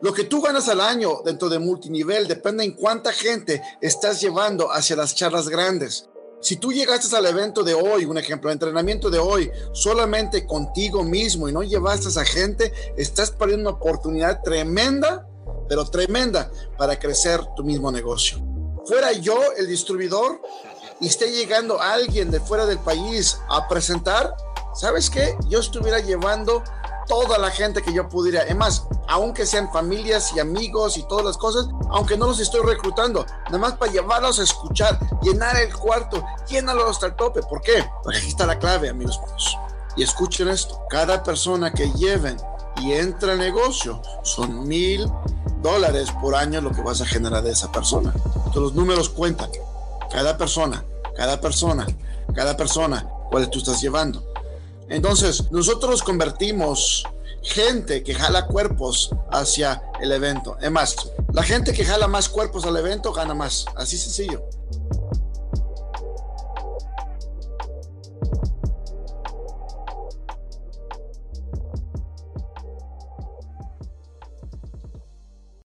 Lo que tú ganas al año dentro de multinivel depende en cuánta gente estás llevando hacia las charlas grandes. Si tú llegaste al evento de hoy, un ejemplo, entrenamiento de hoy, solamente contigo mismo y no llevaste a esa gente, estás perdiendo una oportunidad tremenda, pero tremenda, para crecer tu mismo negocio. Fuera yo el distribuidor y esté llegando alguien de fuera del país a presentar, ¿sabes qué? Yo estuviera llevando toda la gente que yo pudiera. Es más, aunque sean familias y amigos y todas las cosas, aunque no los estoy reclutando, nada más para llevarlos a escuchar, llenar el cuarto, llénalo hasta el tope. ¿Por qué? Porque aquí está la clave, amigos míos. Y escuchen esto, cada persona que lleven y entra al negocio son mil dólares por año lo que vas a generar de esa persona. Entonces los números cuentan. Cada persona, cada persona, cada persona, cuál tú estás llevando. Entonces, nosotros convertimos gente que jala cuerpos hacia el evento. Es más, la gente que jala más cuerpos al evento gana más. Así sencillo.